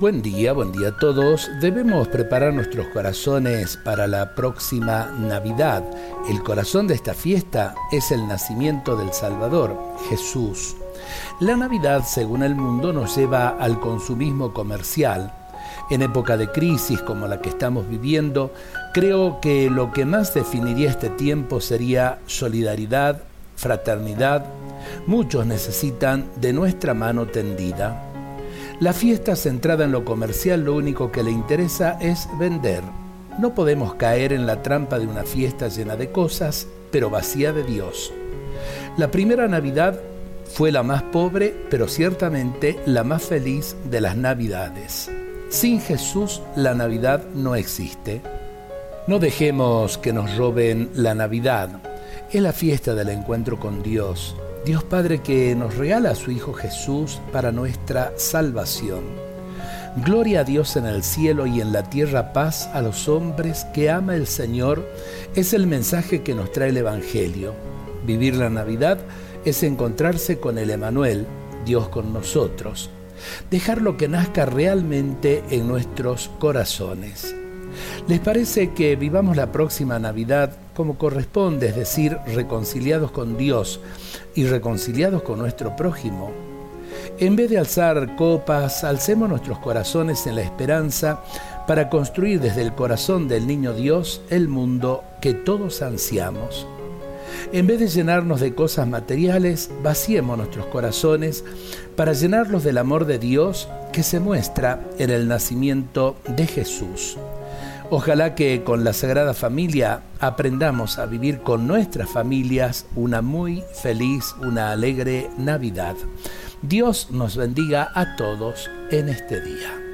Buen día, buen día a todos. Debemos preparar nuestros corazones para la próxima Navidad. El corazón de esta fiesta es el nacimiento del Salvador, Jesús. La Navidad, según el mundo, nos lleva al consumismo comercial. En época de crisis como la que estamos viviendo, creo que lo que más definiría este tiempo sería solidaridad, fraternidad. Muchos necesitan de nuestra mano tendida. La fiesta centrada en lo comercial lo único que le interesa es vender. No podemos caer en la trampa de una fiesta llena de cosas, pero vacía de Dios. La primera Navidad fue la más pobre, pero ciertamente la más feliz de las Navidades. Sin Jesús la Navidad no existe. No dejemos que nos roben la Navidad. Es la fiesta del encuentro con Dios, Dios Padre que nos regala a su Hijo Jesús para nuestra salvación. Gloria a Dios en el cielo y en la tierra paz a los hombres que ama el Señor es el mensaje que nos trae el Evangelio. Vivir la Navidad es encontrarse con el Emanuel, Dios con nosotros. Dejarlo que nazca realmente en nuestros corazones. ¿Les parece que vivamos la próxima Navidad como corresponde, es decir, reconciliados con Dios y reconciliados con nuestro prójimo? En vez de alzar copas, alcemos nuestros corazones en la esperanza para construir desde el corazón del niño Dios el mundo que todos ansiamos. En vez de llenarnos de cosas materiales, vaciemos nuestros corazones para llenarlos del amor de Dios que se muestra en el nacimiento de Jesús. Ojalá que con la Sagrada Familia aprendamos a vivir con nuestras familias una muy feliz, una alegre Navidad. Dios nos bendiga a todos en este día.